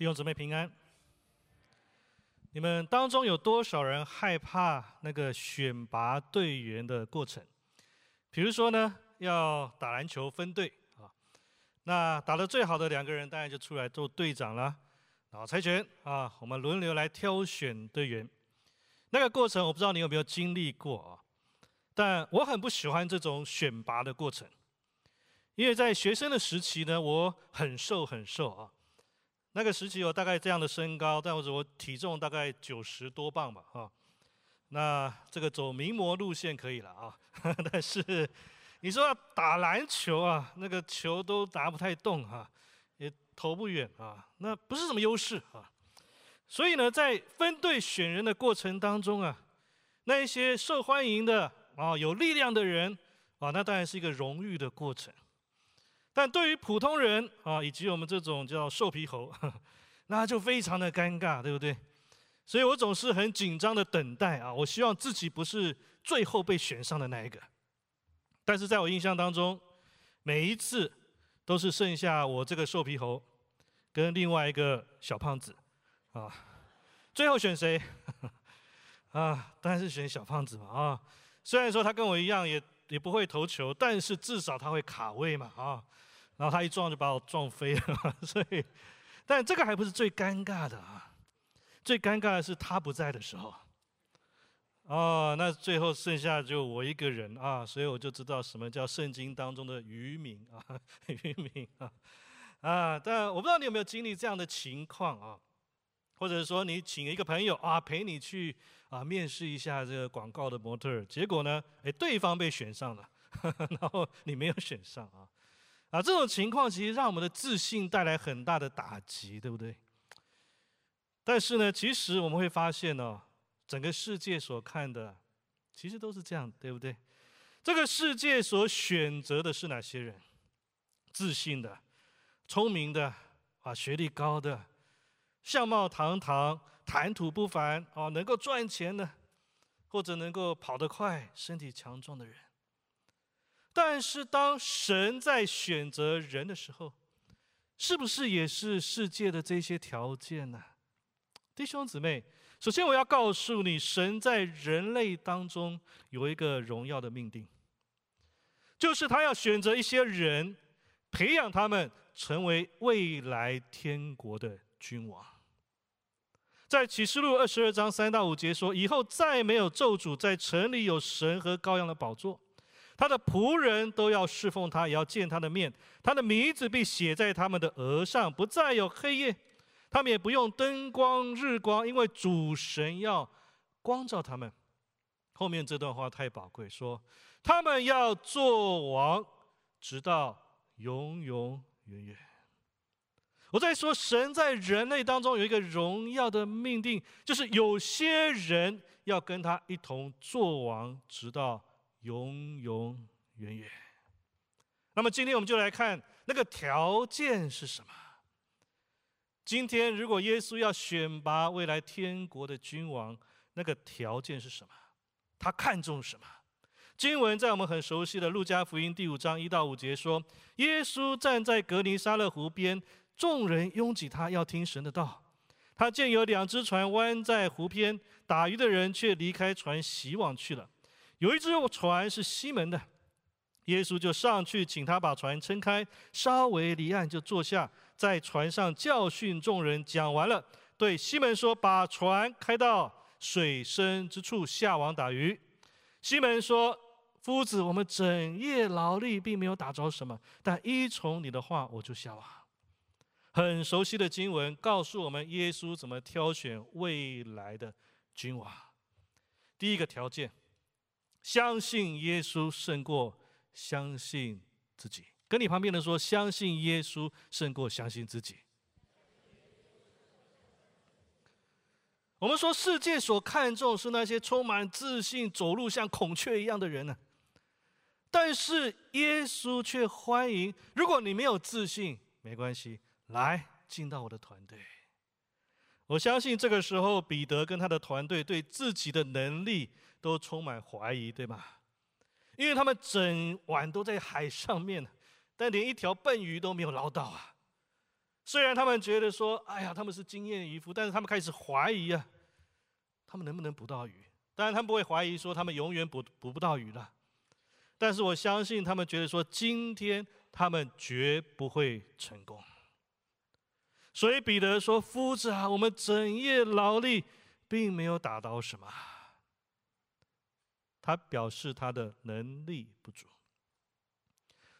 弟兄姊妹平安。你们当中有多少人害怕那个选拔队员的过程？比如说呢，要打篮球分队啊，那打得最好的两个人当然就出来做队长了，然后猜拳啊，我们轮流来挑选队员。那个过程我不知道你有没有经历过啊，但我很不喜欢这种选拔的过程，因为在学生的时期呢，我很瘦很瘦啊。那个时期有大概这样的身高，但是我体重大概九十多磅吧，哈。那这个走名模路线可以了啊，但是你说要打篮球啊，那个球都打不太动哈，也投不远啊，那不是什么优势啊。所以呢，在分队选人的过程当中啊，那一些受欢迎的啊、有力量的人啊，那当然是一个荣誉的过程。但对于普通人啊，以及我们这种叫瘦皮猴，那就非常的尴尬，对不对？所以我总是很紧张的等待啊，我希望自己不是最后被选上的那一个。但是在我印象当中，每一次都是剩下我这个瘦皮猴跟另外一个小胖子啊，最后选谁？啊，当然是选小胖子嘛啊！虽然说他跟我一样也也不会投球，但是至少他会卡位嘛啊！然后他一撞就把我撞飞了，所以，但这个还不是最尴尬的啊，最尴尬的是他不在的时候。哦，那最后剩下就我一个人啊，所以我就知道什么叫圣经当中的渔民啊，渔民啊，啊！但我不知道你有没有经历这样的情况啊，或者说你请一个朋友啊陪你去啊面试一下这个广告的模特，结果呢，哎，对方被选上了，然后你没有选上啊。啊，这种情况其实让我们的自信带来很大的打击，对不对？但是呢，其实我们会发现呢，整个世界所看的，其实都是这样，对不对？这个世界所选择的是哪些人？自信的、聪明的、啊，学历高的、相貌堂堂、谈吐不凡、啊，能够赚钱的，或者能够跑得快、身体强壮的人。但是，当神在选择人的时候，是不是也是世界的这些条件呢？弟兄姊妹，首先我要告诉你，神在人类当中有一个荣耀的命定，就是他要选择一些人，培养他们成为未来天国的君王。在启示录二十二章三到五节说：“以后再没有咒诅，在城里有神和羔羊的宝座。”他的仆人都要侍奉他，也要见他的面。他的名字被写在他们的额上，不再有黑夜。他们也不用灯光、日光，因为主神要光照他们。后面这段话太宝贵，说他们要做王，直到永永远远。我在说，神在人类当中有一个荣耀的命定，就是有些人要跟他一同做王，直到。永永远远。那么今天我们就来看那个条件是什么。今天如果耶稣要选拔未来天国的君王，那个条件是什么？他看重什么？经文在我们很熟悉的路加福音第五章一到五节说：耶稣站在格尼沙勒湖边，众人拥挤他，要听神的道。他见有两只船弯在湖边，打鱼的人却离开船，洗网去了。有一只船是西门的，耶稣就上去请他把船撑开，稍微离岸就坐下，在船上教训众人。讲完了，对西门说：“把船开到水深之处下网打鱼。”西门说：“夫子，我们整夜劳力，并没有打着什么，但依从你的话，我就下网。”很熟悉的经文告诉我们，耶稣怎么挑选未来的君王。第一个条件。相信耶稣胜过相信自己。跟你旁边的说，相信耶稣胜过相信自己。我们说，世界所看重是那些充满自信、走路像孔雀一样的人呢。但是耶稣却欢迎，如果你没有自信，没关系，来进到我的团队。我相信这个时候，彼得跟他的团队对自己的能力。都充满怀疑，对吗？因为他们整晚都在海上面，但连一条笨鱼都没有捞到啊！虽然他们觉得说，哎呀，他们是经验渔夫，但是他们开始怀疑啊，他们能不能捕到鱼？当然，他们不会怀疑说他们永远捕捕不到鱼了。但是我相信他们觉得说，今天他们绝不会成功。所以彼得说：“夫子啊，我们整夜劳力，并没有打到什么。”他表示他的能力不足。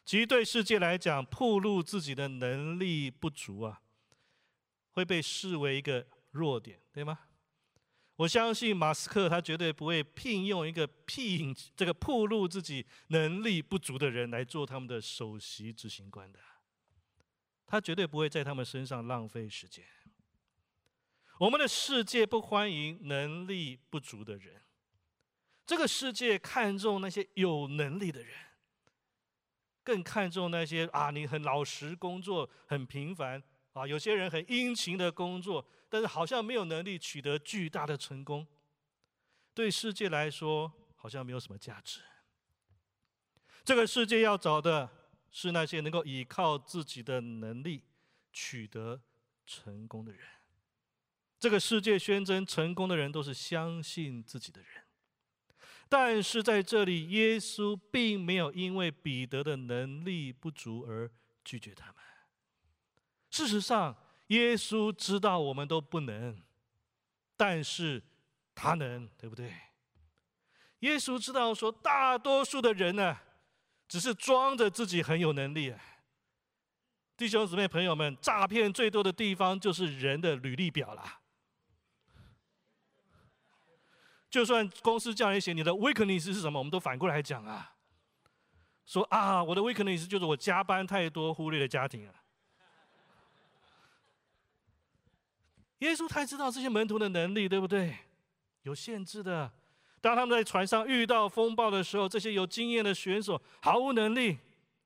其实对世界来讲，暴露自己的能力不足啊，会被视为一个弱点，对吗？我相信马斯克他绝对不会聘用一个聘这个暴露自己能力不足的人来做他们的首席执行官的。他绝对不会在他们身上浪费时间。我们的世界不欢迎能力不足的人，这个世界看重那些有能力的人。更看重那些啊，你很老实工作，很平凡啊。有些人很殷勤的工作，但是好像没有能力取得巨大的成功。对世界来说，好像没有什么价值。这个世界要找的是那些能够依靠自己的能力取得成功的人。这个世界宣称成功的人都是相信自己的人。但是在这里，耶稣并没有因为彼得的能力不足而拒绝他们。事实上，耶稣知道我们都不能，但是他能，对不对？耶稣知道说，大多数的人呢，只是装着自己很有能力。弟兄姊妹、朋友们，诈骗最多的地方就是人的履历表了。就算公司叫你写你的 weakness 是什么，我们都反过来讲啊，说啊，我的 weakness 就是我加班太多，忽略了家庭啊。耶稣太知道这些门徒的能力，对不对？有限制的。当他们在船上遇到风暴的时候，这些有经验的选手毫无能力，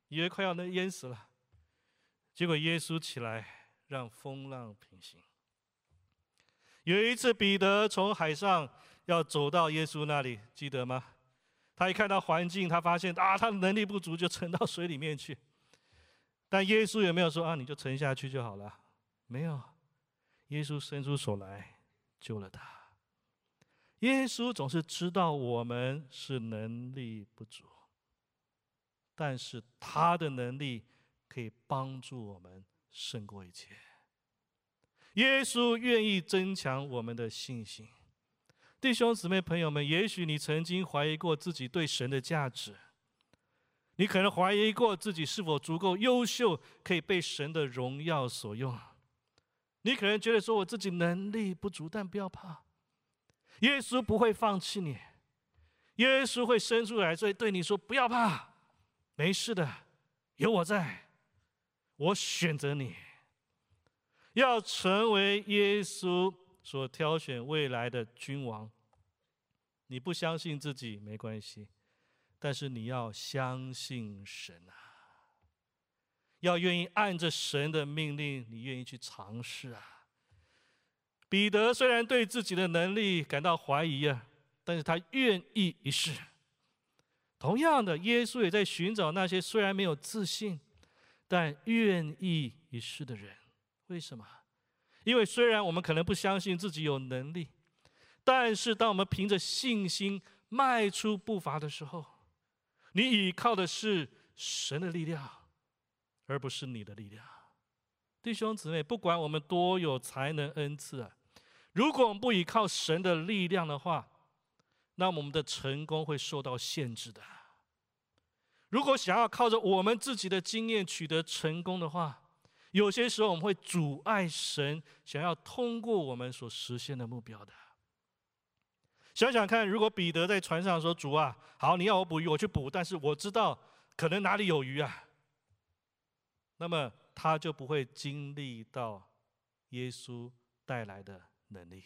以为快要能淹死了。结果耶稣起来，让风浪平息。有一次，彼得从海上。要走到耶稣那里，记得吗？他一看到环境，他发现啊，他的能力不足，就沉到水里面去。但耶稣有没有说啊，你就沉下去就好了？没有，耶稣伸出手来救了他。耶稣总是知道我们是能力不足，但是他的能力可以帮助我们胜过一切。耶稣愿意增强我们的信心。弟兄姊妹、朋友们，也许你曾经怀疑过自己对神的价值，你可能怀疑过自己是否足够优秀，可以被神的荣耀所用。你可能觉得说我自己能力不足，但不要怕，耶稣不会放弃你，耶稣会伸出来，所以对你说不要怕，没事的，有我在，我选择你，要成为耶稣所挑选未来的君王。你不相信自己没关系，但是你要相信神啊！要愿意按着神的命令，你愿意去尝试啊！彼得虽然对自己的能力感到怀疑啊，但是他愿意一试。同样的，耶稣也在寻找那些虽然没有自信，但愿意一试的人。为什么？因为虽然我们可能不相信自己有能力。但是，当我们凭着信心迈出步伐的时候，你依靠的是神的力量，而不是你的力量。弟兄姊妹，不管我们多有才能恩赐啊，如果我们不依靠神的力量的话，那我们的成功会受到限制的。如果想要靠着我们自己的经验取得成功的话，有些时候我们会阻碍神想要通过我们所实现的目标的。想想看，如果彼得在船上说：“主啊，好，你要我捕鱼，我去捕。但是我知道可能哪里有鱼啊。”那么他就不会经历到耶稣带来的能力。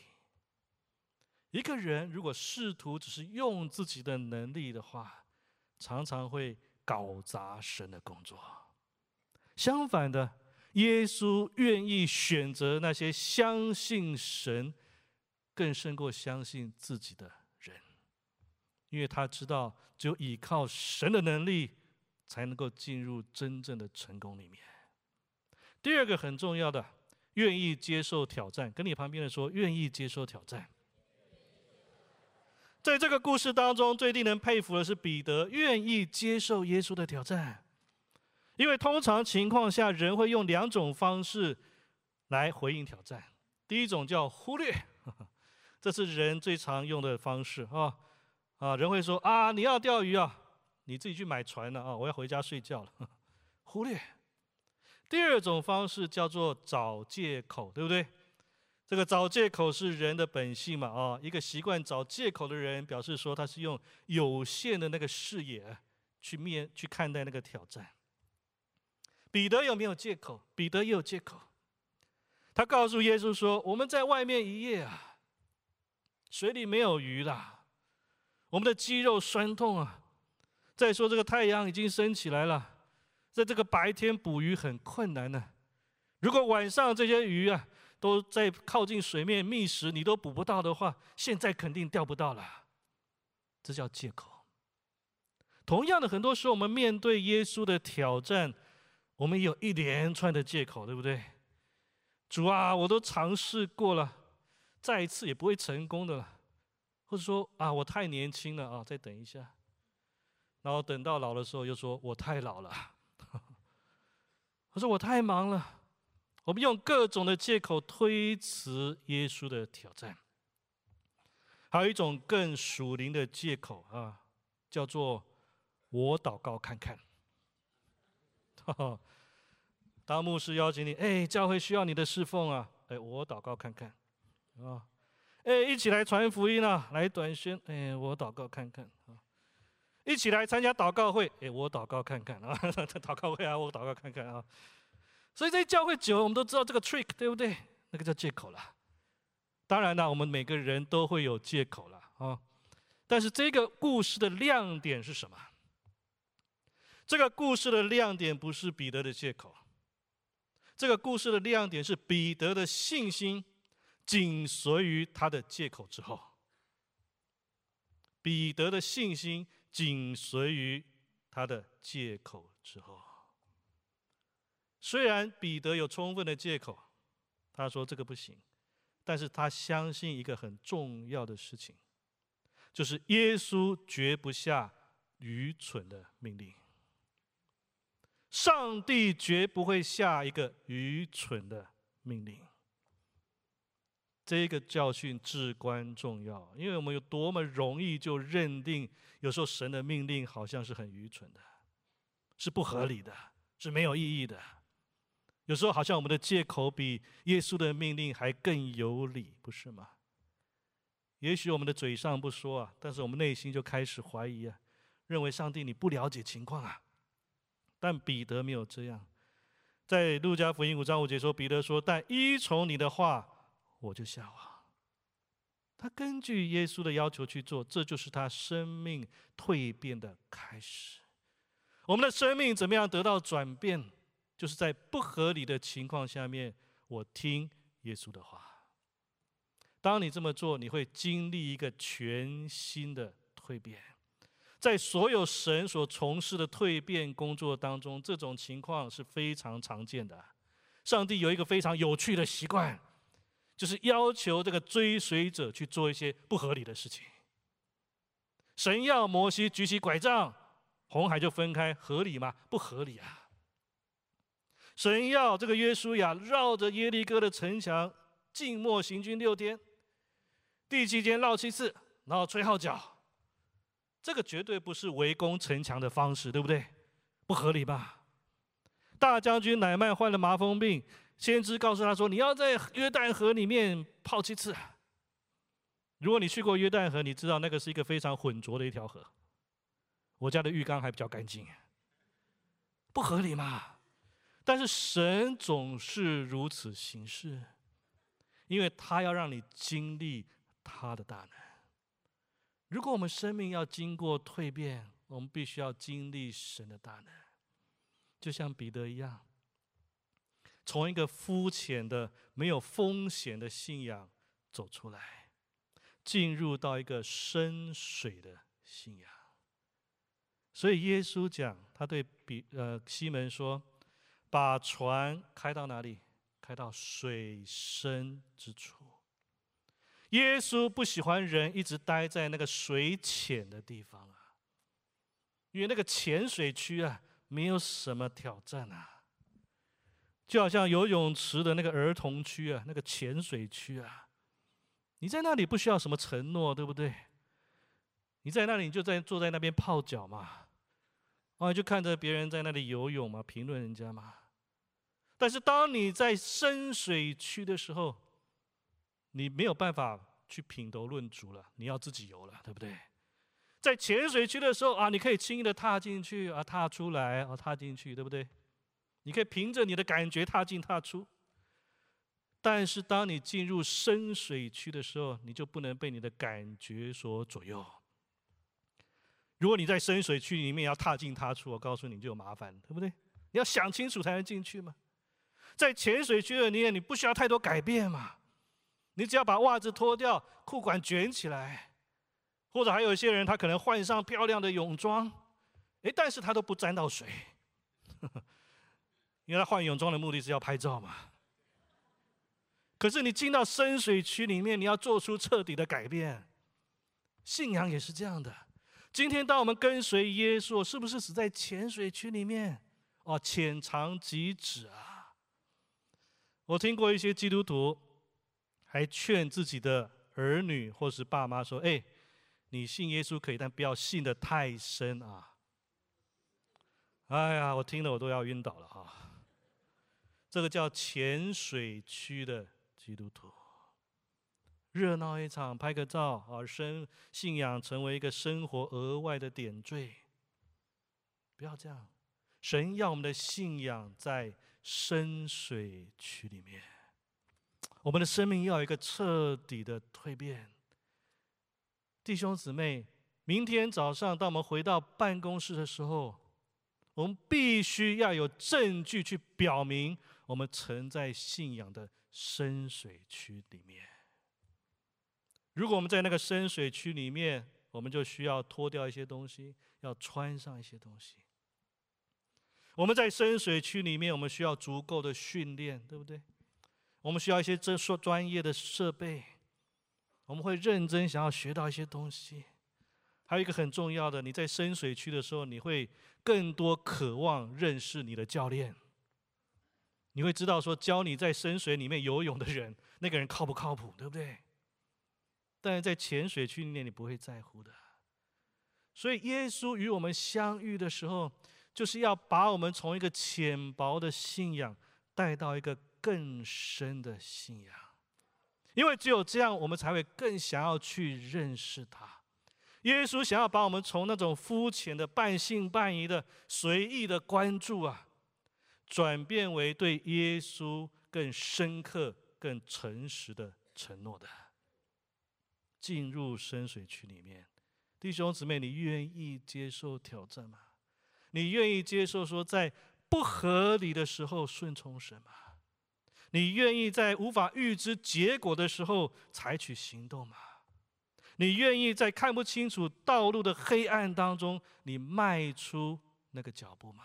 一个人如果试图只是用自己的能力的话，常常会搞砸神的工作。相反的，耶稣愿意选择那些相信神。更胜过相信自己的人，因为他知道，只有依靠神的能力，才能够进入真正的成功里面。第二个很重要的，愿意接受挑战。跟你旁边的说，愿意接受挑战。在这个故事当中，最令人佩服的是彼得愿意接受耶稣的挑战，因为通常情况下，人会用两种方式来回应挑战。第一种叫忽略，这是人最常用的方式啊啊！人会说啊，你要钓鱼啊，你自己去买船了啊，我要回家睡觉了。忽略。第二种方式叫做找借口，对不对？这个找借口是人的本性嘛？啊，一个习惯找借口的人，表示说他是用有限的那个视野去面去看待那个挑战。彼得有没有借口？彼得也有借口。他告诉耶稣说：“我们在外面一夜啊，水里没有鱼了，我们的肌肉酸痛啊。再说这个太阳已经升起来了，在这个白天捕鱼很困难呢。如果晚上这些鱼啊都在靠近水面觅食，你都捕不到的话，现在肯定钓不到了。这叫借口。同样的，很多时候我们面对耶稣的挑战，我们有一连串的借口，对不对？”主啊，我都尝试过了，再一次也不会成功的了。或者说啊，我太年轻了啊，再等一下。然后等到老的时候，又说我太老了。我说我太忙了。我们用各种的借口推辞耶稣的挑战。还有一种更属灵的借口啊，叫做我祷告看看。当牧师邀请你，哎，教会需要你的侍奉啊，哎，我祷告看看，啊，哎，一起来传福音啊，来短宣，哎，我祷告看看啊，一起来参加祷告会，哎，我祷告看看啊，祷告会啊，我祷告看看啊，所以在教会久了，我们都知道这个 trick，对不对？那个叫借口了。当然了，我们每个人都会有借口了啊，但是这个故事的亮点是什么？这个故事的亮点不是彼得的借口。这个故事的亮点是彼得的信心紧随于他的借口之后。彼得的信心紧随于他的借口之后。虽然彼得有充分的借口，他说这个不行，但是他相信一个很重要的事情，就是耶稣绝不下愚蠢的命令。上帝绝不会下一个愚蠢的命令。这个教训至关重要，因为我们有多么容易就认定，有时候神的命令好像是很愚蠢的，是不合理的，是没有意义的。有时候好像我们的借口比耶稣的命令还更有理，不是吗？也许我们的嘴上不说啊，但是我们内心就开始怀疑啊，认为上帝你不了解情况啊。但彼得没有这样，在路加福音五章五节说，彼得说：“但依从你的话，我就下网。”他根据耶稣的要求去做，这就是他生命蜕变的开始。我们的生命怎么样得到转变？就是在不合理的情况下面，我听耶稣的话。当你这么做，你会经历一个全新的蜕变。在所有神所从事的蜕变工作当中，这种情况是非常常见的。上帝有一个非常有趣的习惯，就是要求这个追随者去做一些不合理的事情。神要摩西举起拐杖，红海就分开，合理吗？不合理啊！神要这个约书亚绕着耶利哥的城墙静默行军六天，第七天绕七次，然后吹号角。这个绝对不是围攻城墙的方式，对不对？不合理吧？大将军乃曼患了麻风病，先知告诉他说：“你要在约旦河里面泡七次。”如果你去过约旦河，你知道那个是一个非常浑浊的一条河。我家的浴缸还比较干净，不合理嘛？但是神总是如此行事，因为他要让你经历他的大能。如果我们生命要经过蜕变，我们必须要经历神的大能，就像彼得一样，从一个肤浅的、没有风险的信仰走出来，进入到一个深水的信仰。所以耶稣讲，他对比呃西门说：“把船开到哪里？开到水深之处。耶稣不喜欢人一直待在那个水浅的地方啊，因为那个浅水区啊，没有什么挑战啊。就好像游泳池的那个儿童区啊，那个浅水区啊，你在那里不需要什么承诺，对不对？你在那里就在坐在那边泡脚嘛，啊，就看着别人在那里游泳嘛，评论人家嘛。但是当你在深水区的时候，你没有办法去品头论足了，你要自己游了，对不对？在浅水区的时候啊，你可以轻易的踏进去啊，踏出来啊，踏进去，对不对？你可以凭着你的感觉踏进踏出，但是当你进入深水区的时候，你就不能被你的感觉所左右。如果你在深水区里面要踏进踏出，我告诉你就有麻烦，对不对？你要想清楚才能进去嘛。在浅水区的里面，你不需要太多改变嘛，你只要把袜子脱掉，裤管卷起来，或者还有一些人他可能换上漂亮的泳装，哎，但是他都不沾到水。因为他换泳装的目的是要拍照嘛。可是你进到深水区里面，你要做出彻底的改变。信仰也是这样的。今天当我们跟随耶稣，是不是死在浅水区里面？哦，浅尝即止啊！我听过一些基督徒还劝自己的儿女或是爸妈说：“哎，你信耶稣可以，但不要信得太深啊！”哎呀，我听了我都要晕倒了啊！这个叫浅水区的基督徒，热闹一场，拍个照，而生信仰成为一个生活额外的点缀。不要这样，神要我们的信仰在深水区里面，我们的生命要有一个彻底的蜕变。弟兄姊妹，明天早上当我们回到办公室的时候，我们必须要有证据去表明。我们沉在信仰的深水区里面。如果我们在那个深水区里面，我们就需要脱掉一些东西，要穿上一些东西。我们在深水区里面，我们需要足够的训练，对不对？我们需要一些这说专业的设备。我们会认真想要学到一些东西。还有一个很重要的，你在深水区的时候，你会更多渴望认识你的教练。你会知道说教你在深水里面游泳的人，那个人靠不靠谱，对不对？但是在浅水区里面，你不会在乎的。所以耶稣与我们相遇的时候，就是要把我们从一个浅薄的信仰带到一个更深的信仰，因为只有这样，我们才会更想要去认识他。耶稣想要把我们从那种肤浅的半信半疑的随意的关注啊。转变为对耶稣更深刻、更诚实的承诺的，进入深水区里面，弟兄姊妹，你愿意接受挑战吗？你愿意接受说，在不合理的时候顺从神吗？你愿意在无法预知结果的时候采取行动吗？你愿意在看不清楚道路的黑暗当中，你迈出那个脚步吗？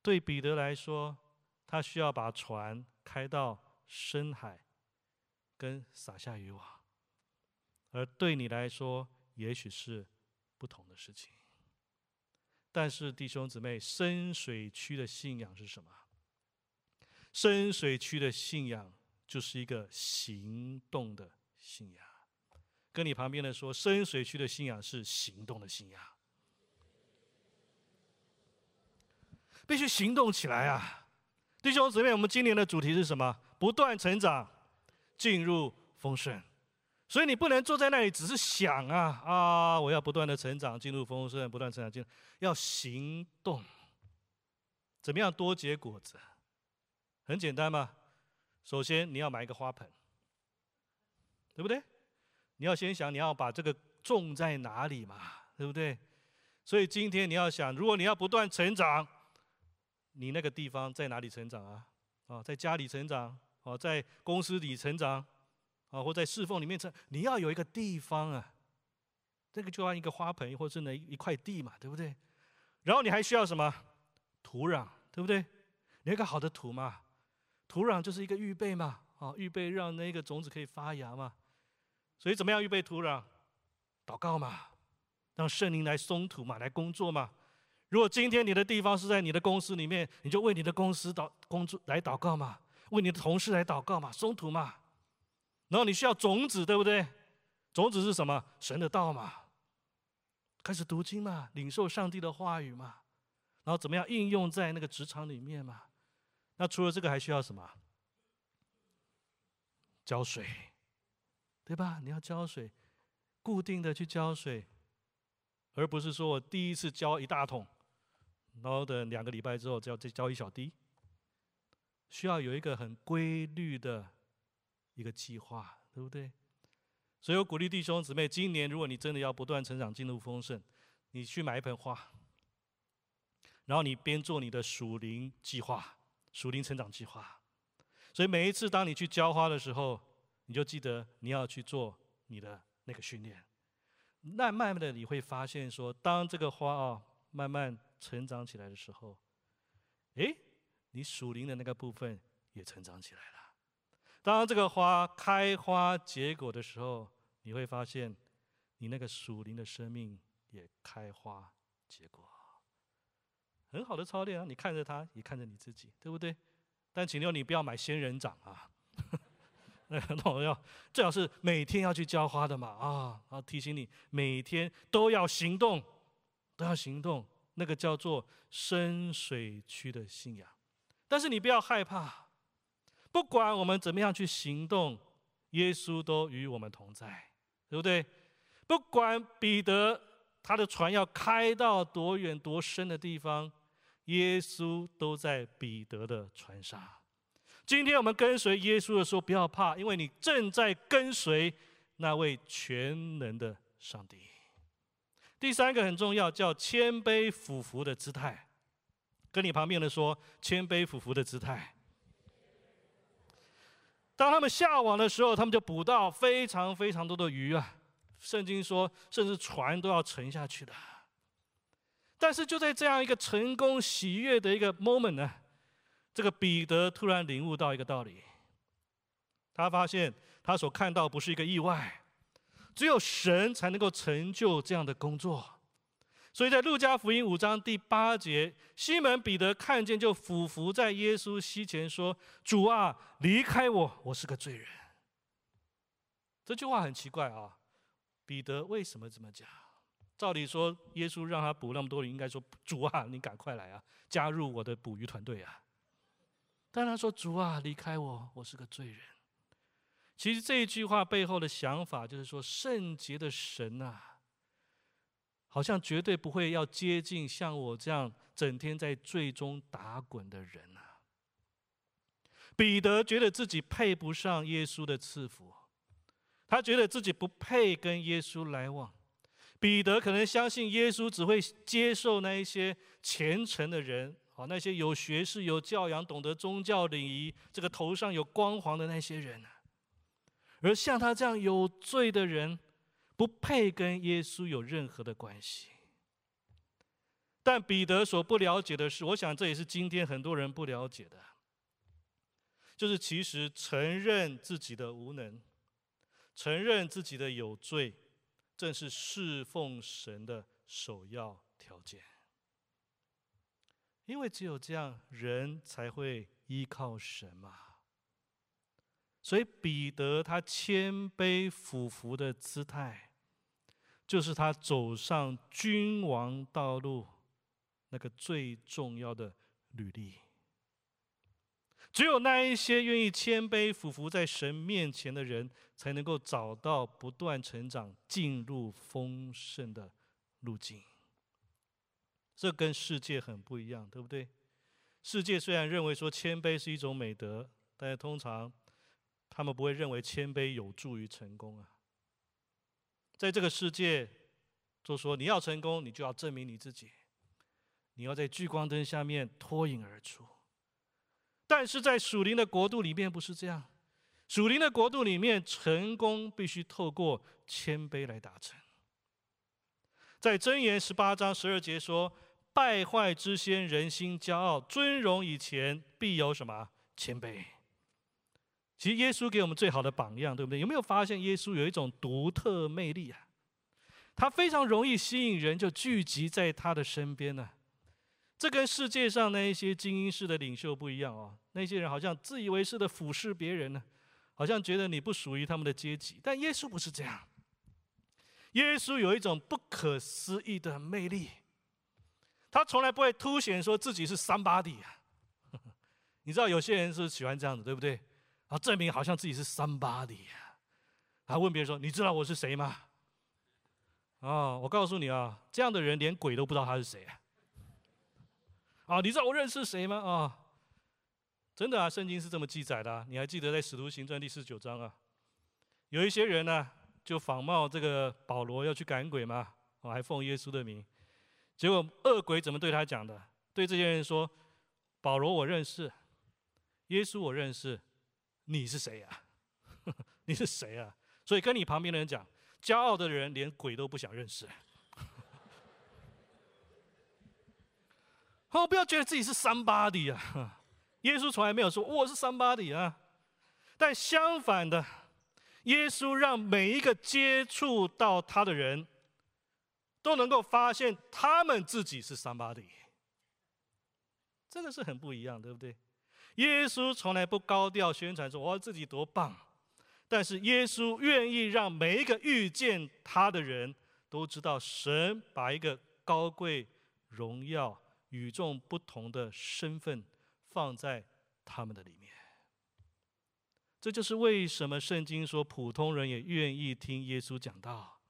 对彼得来说，他需要把船开到深海，跟撒下渔网；而对你来说，也许是不同的事情。但是弟兄姊妹，深水区的信仰是什么？深水区的信仰就是一个行动的信仰。跟你旁边的说，深水区的信仰是行动的信仰。必须行动起来啊！弟兄姊妹，我们今年的主题是什么？不断成长，进入丰盛。所以你不能坐在那里只是想啊啊！我要不断的成长，进入丰盛，不断成长，进要行动。怎么样多结果子？很简单嘛。首先你要买一个花盆，对不对？你要先想你要把这个种在哪里嘛，对不对？所以今天你要想，如果你要不断成长。你那个地方在哪里成长啊？啊，在家里成长，啊，在公司里成长，啊，或在侍奉里面成，你要有一个地方啊，这个就像一个花盆，或者是那一块地嘛，对不对？然后你还需要什么？土壤，对不对？你一个好的土嘛，土壤就是一个预备嘛，啊，预备让那个种子可以发芽嘛。所以怎么样预备土壤？祷告嘛，让圣灵来松土嘛，来工作嘛。如果今天你的地方是在你的公司里面，你就为你的公司祷工作来祷告嘛，为你的同事来祷告嘛，松土嘛。然后你需要种子，对不对？种子是什么？神的道嘛。开始读经嘛，领受上帝的话语嘛。然后怎么样应用在那个职场里面嘛？那除了这个还需要什么？浇水，对吧？你要浇水，固定的去浇水，而不是说我第一次浇一大桶，然后等两个礼拜之后再再浇一小滴。需要有一个很规律的一个计划，对不对？所以我鼓励弟兄姊妹，今年如果你真的要不断成长、进入丰盛，你去买一盆花。然后你边做你的属灵计划、属灵成长计划，所以每一次当你去浇花的时候，你就记得你要去做你的那个训练。那慢慢的你会发现，说当这个花啊慢慢成长起来的时候，诶，你属灵的那个部分也成长起来了。当这个花开花结果的时候，你会发现你那个属灵的生命也开花结果。很好的操练啊！你看着他，也看着你自己，对不对？但请留你不要买仙人掌啊！那我要最好是每天要去浇花的嘛啊！啊提醒你每天都要行动，都要行动。那个叫做深水区的信仰。但是你不要害怕，不管我们怎么样去行动，耶稣都与我们同在，对不对？不管彼得他的船要开到多远多深的地方。耶稣都在彼得的船上。今天我们跟随耶稣的时候，不要怕，因为你正在跟随那位全能的上帝。第三个很重要，叫谦卑俯伏的姿态。跟你旁边的说，谦卑俯伏的姿态。当他们下网的时候，他们就捕到非常非常多的鱼啊。圣经说，甚至船都要沉下去的。但是就在这样一个成功喜悦的一个 moment 呢，这个彼得突然领悟到一个道理，他发现他所看到不是一个意外，只有神才能够成就这样的工作。所以在路加福音五章第八节，西门彼得看见就俯伏在耶稣膝前说：“主啊，离开我，我是个罪人。”这句话很奇怪啊，彼得为什么这么讲？照理说，耶稣让他捕那么多鱼，应该说：“主啊，你赶快来啊，加入我的捕鱼团队啊！”但他说：“主啊，离开我，我是个罪人。”其实这一句话背后的想法，就是说，圣洁的神呐，好像绝对不会要接近像我这样整天在罪中打滚的人呐。彼得觉得自己配不上耶稣的赐福，他觉得自己不配跟耶稣来往。彼得可能相信耶稣只会接受那一些虔诚的人，啊，那些有学识、有教养、懂得宗教礼仪、这个头上有光环的那些人而像他这样有罪的人，不配跟耶稣有任何的关系。但彼得所不了解的是，我想这也是今天很多人不了解的，就是其实承认自己的无能，承认自己的有罪。正是侍奉神的首要条件，因为只有这样，人才会依靠神嘛。所以彼得他谦卑俯伏的姿态，就是他走上君王道路那个最重要的履历。只有那一些愿意谦卑俯伏在神面前的人，才能够找到不断成长、进入丰盛的路径。这跟世界很不一样，对不对？世界虽然认为说谦卑是一种美德，但是通常他们不会认为谦卑有助于成功啊。在这个世界，就说你要成功，你就要证明你自己，你要在聚光灯下面脱颖而出。但是在属灵的国度里面不是这样，属灵的国度里面，成功必须透过谦卑来达成。在箴言十八章十二节说：“败坏之先，人心骄傲；尊荣以前，必有什么谦卑。其实耶稣给我们最好的榜样，对不对？有没有发现耶稣有一种独特魅力啊？他非常容易吸引人，就聚集在他的身边呢。这跟世界上那一些精英式的领袖不一样哦。那些人好像自以为是的俯视别人呢，好像觉得你不属于他们的阶级。但耶稣不是这样。耶稣有一种不可思议的魅力，他从来不会凸显说自己是 somebody。你知道有些人是喜欢这样子，对不对？啊，证明好像自己是 somebody 啊。问别人说：“你知道我是谁吗？”啊，我告诉你啊，这样的人连鬼都不知道他是谁。啊，你知道我认识谁吗？啊，真的啊，圣经是这么记载的。你还记得在使徒行传第四十九章啊，有一些人呢。就仿冒这个保罗要去赶鬼嘛，我还奉耶稣的名，结果恶鬼怎么对他讲的？对这些人说：“保罗我认识，耶稣我认识，你是谁呀？你是谁啊？”所以跟你旁边的人讲，骄傲的人连鬼都不想认识。哦，不要觉得自己是 somebody 啊！耶稣从来没有说我是 somebody 啊，但相反的。耶稣让每一个接触到他的人，都能够发现他们自己是 somebody，这个是很不一样，对不对？耶稣从来不高调宣传说我自己多棒，但是耶稣愿意让每一个遇见他的人都知道，神把一个高贵、荣耀、与众不同的身份放在他们的里面。这就是为什么圣经说普通人也愿意听耶稣讲道，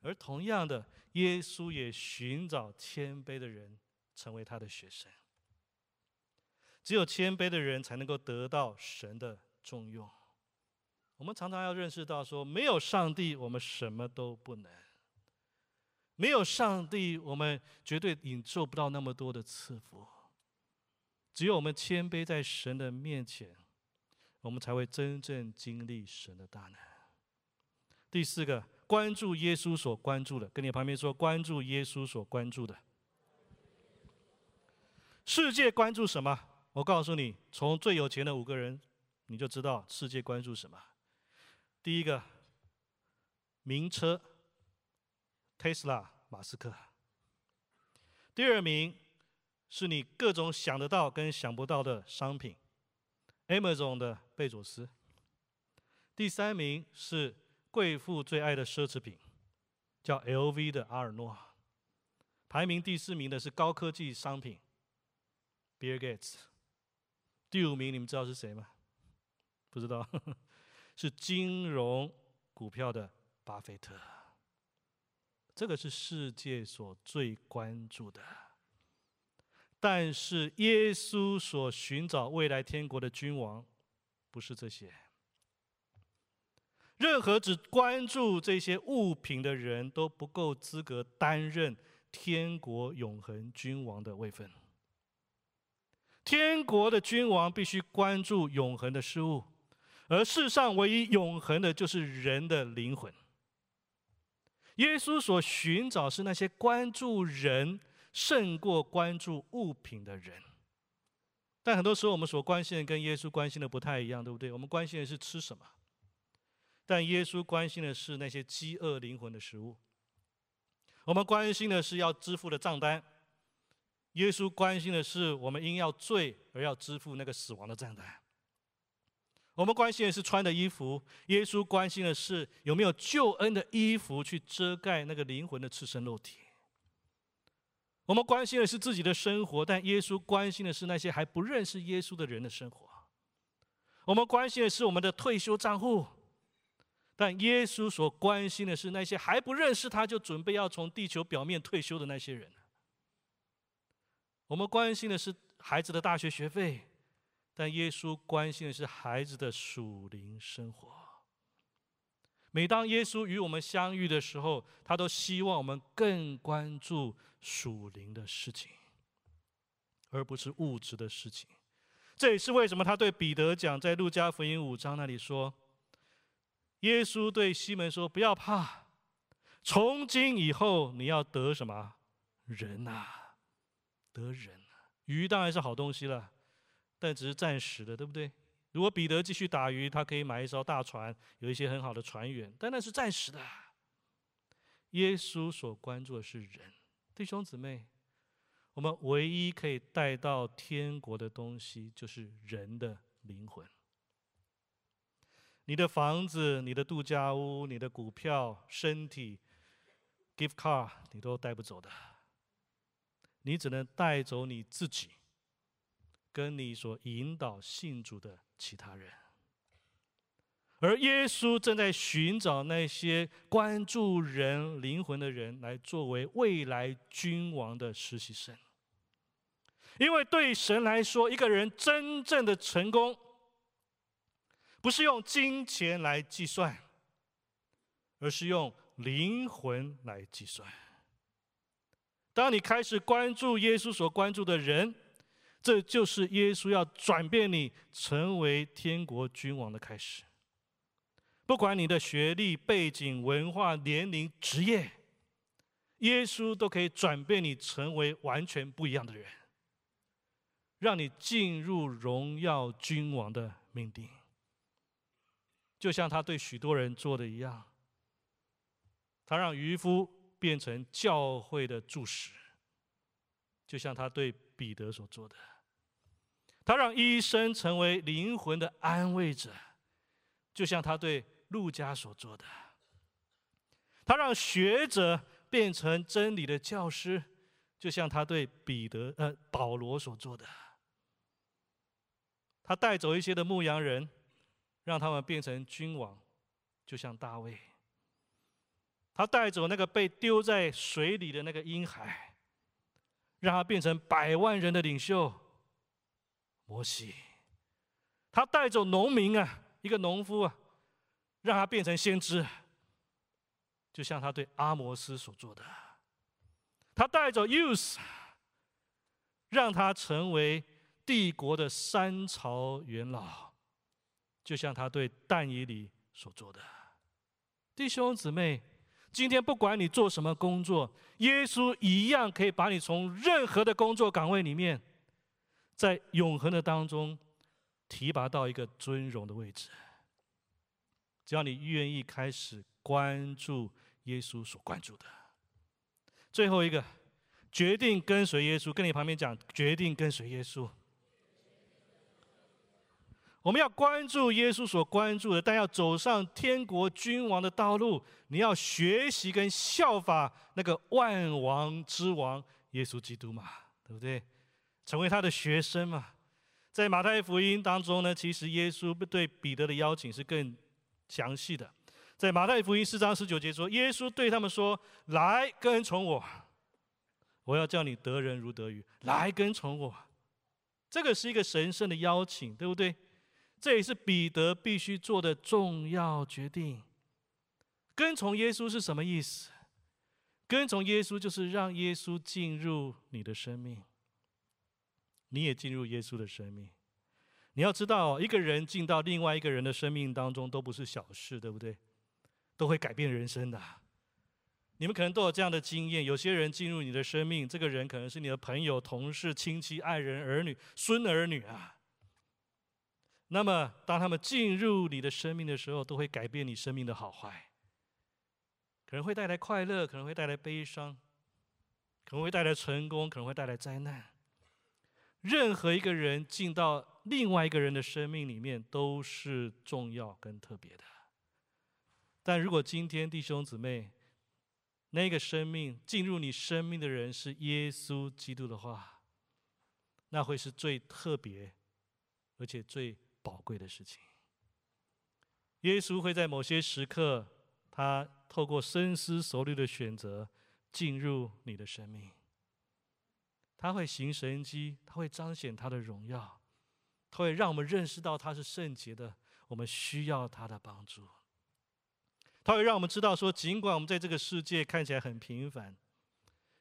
而同样的，耶稣也寻找谦卑的人成为他的学生。只有谦卑的人才能够得到神的重用。我们常常要认识到，说没有上帝，我们什么都不能；没有上帝，我们绝对领受不到那么多的赐福。只有我们谦卑在神的面前。我们才会真正经历神的大能。第四个，关注耶稣所关注的，跟你旁边说，关注耶稣所关注的。世界关注什么？我告诉你，从最有钱的五个人，你就知道世界关注什么。第一个，名车，Tesla，马斯克。第二名，是你各种想得到跟想不到的商品。Amazon 的贝佐斯，第三名是贵妇最爱的奢侈品，叫 LV 的阿尔诺。排名第四名的是高科技商品，Bill Gates。第五名你们知道是谁吗？不知道，是金融股票的巴菲特。这个是世界所最关注的。但是耶稣所寻找未来天国的君王，不是这些。任何只关注这些物品的人都不够资格担任天国永恒君王的位分。天国的君王必须关注永恒的事物，而世上唯一永恒的就是人的灵魂。耶稣所寻找是那些关注人。胜过关注物品的人，但很多时候我们所关心的跟耶稣关心的不太一样，对不对？我们关心的是吃什么，但耶稣关心的是那些饥饿灵魂的食物。我们关心的是要支付的账单，耶稣关心的是我们因要罪而要支付那个死亡的账单。我们关心的是穿的衣服，耶稣关心的是有没有救恩的衣服去遮盖那个灵魂的赤身肉体。我们关心的是自己的生活，但耶稣关心的是那些还不认识耶稣的人的生活。我们关心的是我们的退休账户，但耶稣所关心的是那些还不认识他就准备要从地球表面退休的那些人。我们关心的是孩子的大学学费，但耶稣关心的是孩子的属灵生活。每当耶稣与我们相遇的时候，他都希望我们更关注属灵的事情，而不是物质的事情。这也是为什么他对彼得讲，在路加福音五章那里说：“耶稣对西门说，不要怕，从今以后你要得什么人呐？得人。鱼当然是好东西了，但只是暂时的，对不对？如果彼得继续打鱼，他可以买一艘大船，有一些很好的船员，但那是暂时的。耶稣所关注的是人，弟兄姊妹，我们唯一可以带到天国的东西，就是人的灵魂。你的房子、你的度假屋、你的股票、身体、gift card，你都带不走的。你只能带走你自己，跟你所引导信主的其他人。而耶稣正在寻找那些关注人灵魂的人，来作为未来君王的实习生。因为对神来说，一个人真正的成功，不是用金钱来计算，而是用灵魂来计算。当你开始关注耶稣所关注的人，这就是耶稣要转变你成为天国君王的开始。不管你的学历、背景、文化、年龄、职业，耶稣都可以转变你成为完全不一样的人，让你进入荣耀君王的命定。就像他对许多人做的一样，他让渔夫变成教会的柱石，就像他对彼得所做的；他让医生成为灵魂的安慰者，就像他对。路加所做的，他让学者变成真理的教师，就像他对彼得、呃保罗所做的。他带走一些的牧羊人，让他们变成君王，就像大卫。他带走那个被丢在水里的那个婴孩，让他变成百万人的领袖，摩西。他带走农民啊，一个农夫啊。让他变成先知，就像他对阿摩斯所做的。他带走 Use，让他成为帝国的三朝元老，就像他对但以里所做的。弟兄姊妹，今天不管你做什么工作，耶稣一样可以把你从任何的工作岗位里面，在永恒的当中提拔到一个尊荣的位置。只要你愿意开始关注耶稣所关注的，最后一个决定跟随耶稣，跟你旁边讲，决定跟随耶稣。我们要关注耶稣所关注的，但要走上天国君王的道路，你要学习跟效法那个万王之王耶稣基督嘛，对不对？成为他的学生嘛。在马太福音当中呢，其实耶稣对彼得的邀请是更。详细的，在马太福音四章十九节说，耶稣对他们说：“来跟从我，我要叫你得人如得鱼。来跟从我，这个是一个神圣的邀请，对不对？这也是彼得必须做的重要决定。跟从耶稣是什么意思？跟从耶稣就是让耶稣进入你的生命，你也进入耶稣的生命。”你要知道，一个人进到另外一个人的生命当中，都不是小事，对不对？都会改变人生的。你们可能都有这样的经验：有些人进入你的生命，这个人可能是你的朋友、同事、亲戚、爱人、儿女、孙儿女啊。那么，当他们进入你的生命的时候，都会改变你生命的好坏。可能会带来快乐，可能会带来悲伤，可能会带来成功，可能会带来灾难。任何一个人进到。另外一个人的生命里面都是重要跟特别的，但如果今天弟兄姊妹，那个生命进入你生命的人是耶稣基督的话，那会是最特别而且最宝贵的事情。耶稣会在某些时刻，他透过深思熟虑的选择进入你的生命，他会行神迹，他会彰显他的荣耀。他会让我们认识到他是圣洁的，我们需要他的帮助。他会让我们知道说，尽管我们在这个世界看起来很平凡，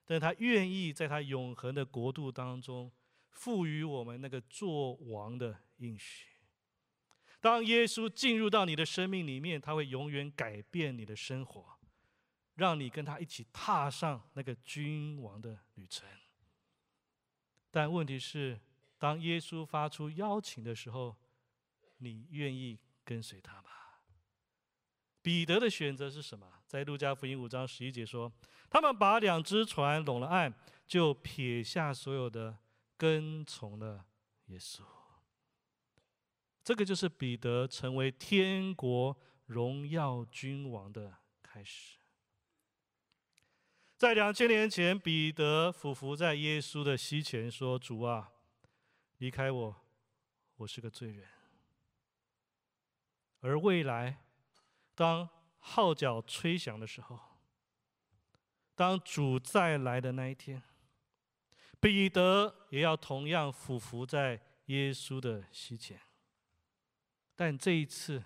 但他愿意在他永恒的国度当中赋予我们那个做王的应许。当耶稣进入到你的生命里面，他会永远改变你的生活，让你跟他一起踏上那个君王的旅程。但问题是，当耶稣发出邀请的时候，你愿意跟随他吗？彼得的选择是什么？在路加福音五章十一节说：“他们把两只船拢了岸，就撇下所有的，跟从了耶稣。”这个就是彼得成为天国荣耀君王的开始。在两千年前，彼得俯伏在耶稣的膝前说：“主啊，离开我，我是个罪人。”而未来。当号角吹响的时候，当主再来的那一天，彼得也要同样俯伏在耶稣的膝前。但这一次，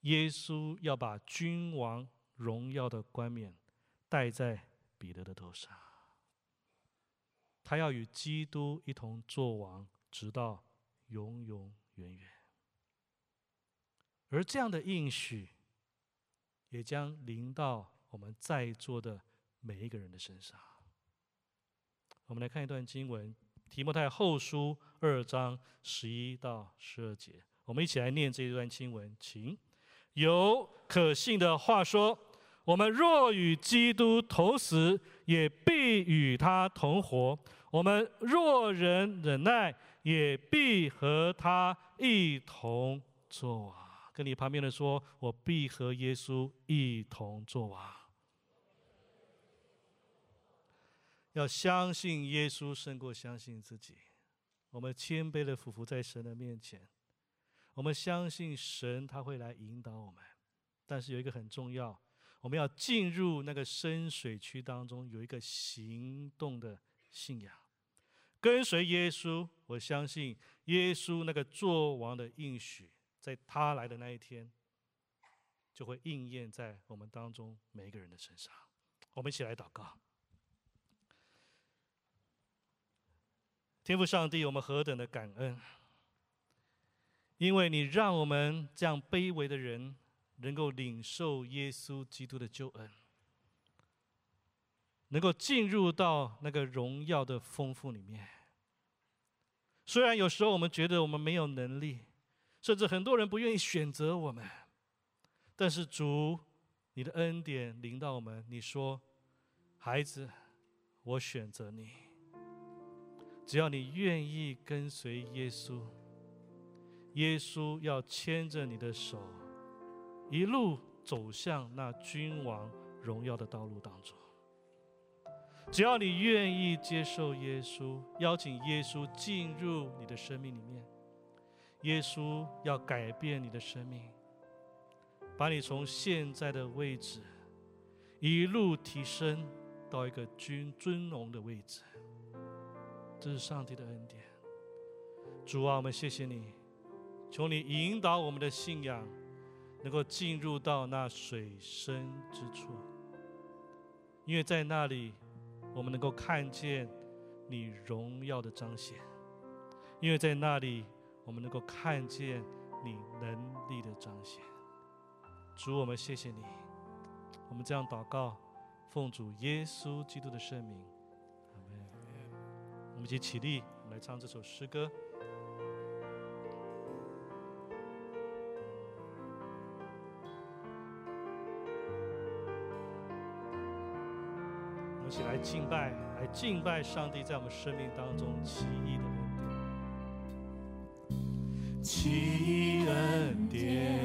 耶稣要把君王荣耀的冠冕戴在彼得的头上，他要与基督一同作王，直到永永远远。而这样的应许。也将临到我们在座的每一个人的身上。我们来看一段经文，《提摩太后书》二章十一到十二节。我们一起来念这一段经文，请。有可信的话说：我们若与基督同死，也必与他同活；我们若人忍耐，也必和他一同作王。跟你旁边的说：“我必和耶稣一同作王。”要相信耶稣胜过相信自己。我们谦卑的俯伏在神的面前，我们相信神他会来引导我们。但是有一个很重要，我们要进入那个深水区当中，有一个行动的信仰，跟随耶稣。我相信耶稣那个作王的应许。在他来的那一天，就会应验在我们当中每一个人的身上。我们一起来祷告：天父上帝，我们何等的感恩！因为你让我们这样卑微的人，能够领受耶稣基督的救恩，能够进入到那个荣耀的丰富里面。虽然有时候我们觉得我们没有能力。甚至很多人不愿意选择我们，但是主，你的恩典临到我们，你说：“孩子，我选择你。只要你愿意跟随耶稣，耶稣要牵着你的手，一路走向那君王荣耀的道路当中。只要你愿意接受耶稣，邀请耶稣进入你的生命里面。”耶稣要改变你的生命，把你从现在的位置一路提升到一个君尊荣的位置。这是上帝的恩典。主啊，我们谢谢你，求你引导我们的信仰能够进入到那水深之处，因为在那里我们能够看见你荣耀的彰显，因为在那里。我们能够看见你能力的彰显，主，我们谢谢你。我们这样祷告，奉主耶稣基督的圣名，阿门。我们一起起立，来唱这首诗歌。起来敬拜，来敬拜上帝在我们生命当中奇异的恩典。奇异恩典，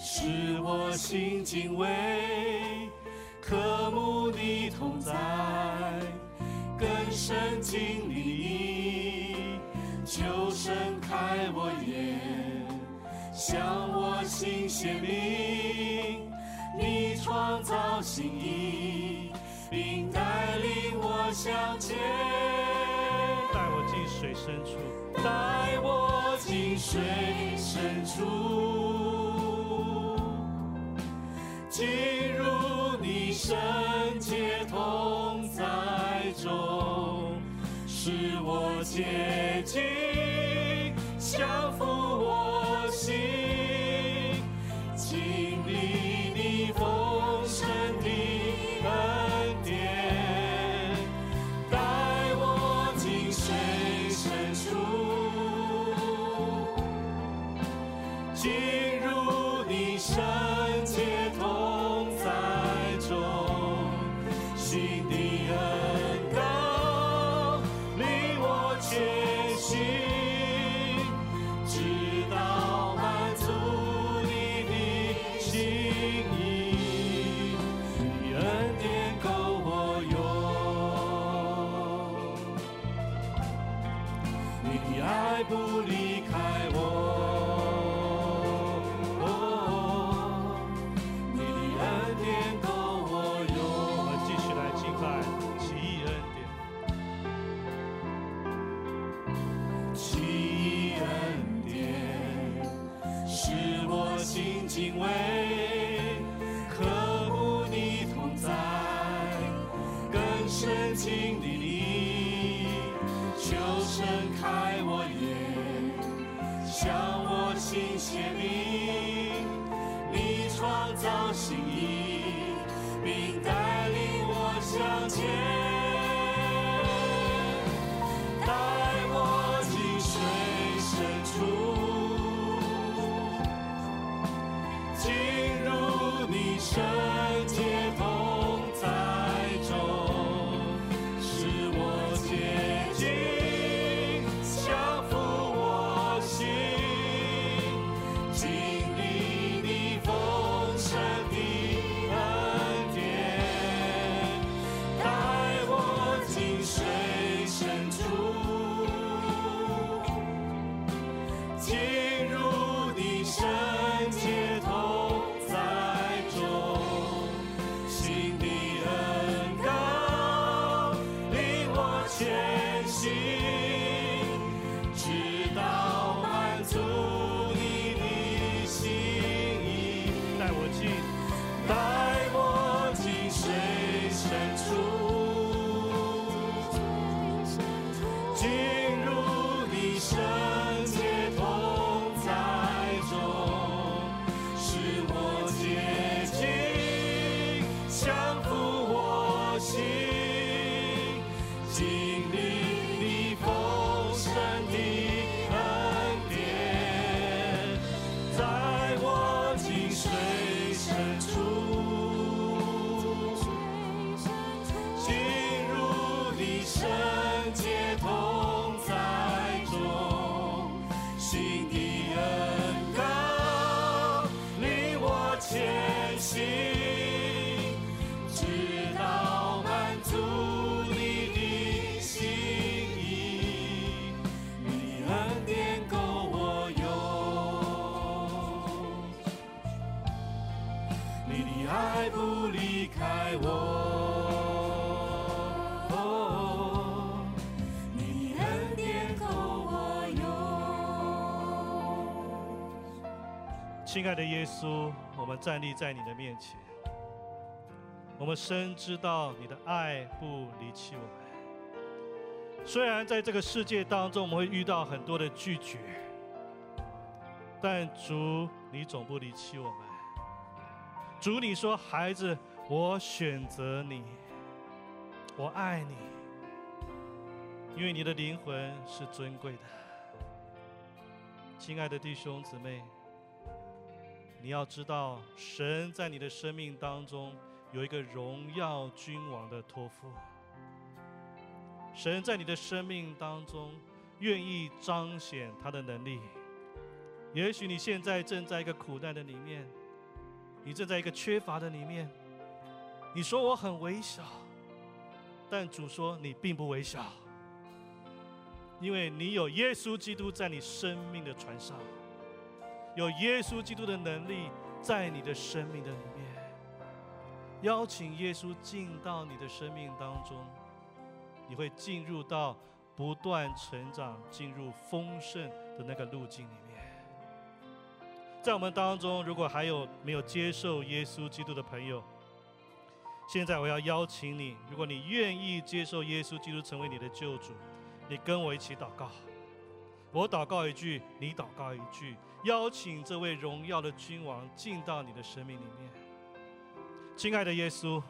使我心敬畏，渴慕你同在，更深经历你，求盛开我眼，向我心显明，你创造心意，深处，带我。进水深处，进入你圣洁同在中，使我洁净，降服心意，并带领我向前。亲爱的耶稣，我们站立在你的面前，我们深知道你的爱不离弃我们。虽然在这个世界当中，我们会遇到很多的拒绝，但主，你总不离弃我们。主，你说，孩子，我选择你，我爱你，因为你的灵魂是尊贵的。亲爱的弟兄姊妹。你要知道，神在你的生命当中有一个荣耀君王的托付。神在你的生命当中愿意彰显他的能力。也许你现在正在一个苦难的里面，你正在一个缺乏的里面。你说我很微小，但主说你并不微小，因为你有耶稣基督在你生命的船上。有耶稣基督的能力在你的生命的里面，邀请耶稣进到你的生命当中，你会进入到不断成长、进入丰盛的那个路径里面。在我们当中，如果还有没有接受耶稣基督的朋友，现在我要邀请你，如果你愿意接受耶稣基督成为你的救主，你跟我一起祷告。我祷告一句，你祷告一句。邀请这位荣耀的君王进到你的生命里面，亲爱的耶稣，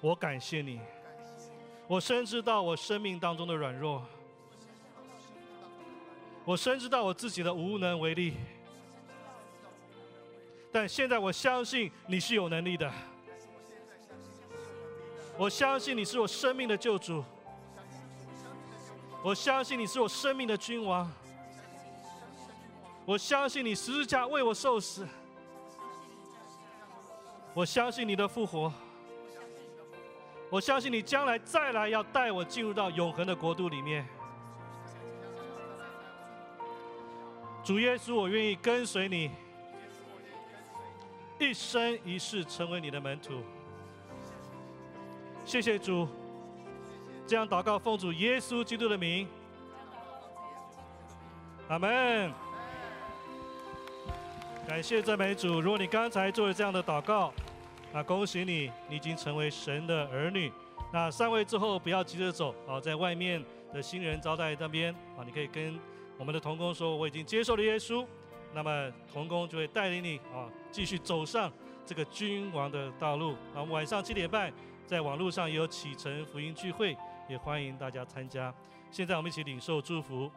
我感谢你。我深知到我生命当中的软弱，我深知到我自己的无能为力，但现在我相信你是有能力的。我相信你是我生命的救主，我相信你是我生命的君王。我相信你十字架为我受死，我相信你的复活，我相信你将来再来要带我进入到永恒的国度里面。主耶稣，我愿意跟随你，一生一世成为你的门徒。谢谢主，这样祷告奉主耶稣基督的名，阿门。感谢赞美主。如果你刚才做了这样的祷告，那恭喜你，你已经成为神的儿女。那散会之后不要急着走啊，在外面的新人招待那边啊，你可以跟我们的童工说我已经接受了耶稣。那么童工就会带领你啊，继续走上这个君王的道路。那我们晚上七点半在网络上也有启程福音聚会，也欢迎大家参加。现在我们一起领受祝福。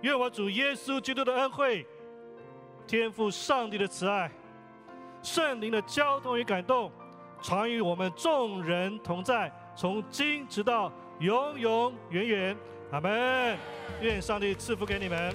愿我主耶稣基督的恩惠、天赋上帝的慈爱、圣灵的交通与感动，常与我们众人同在，从今直到永永远远。阿门。愿上帝赐福给你们。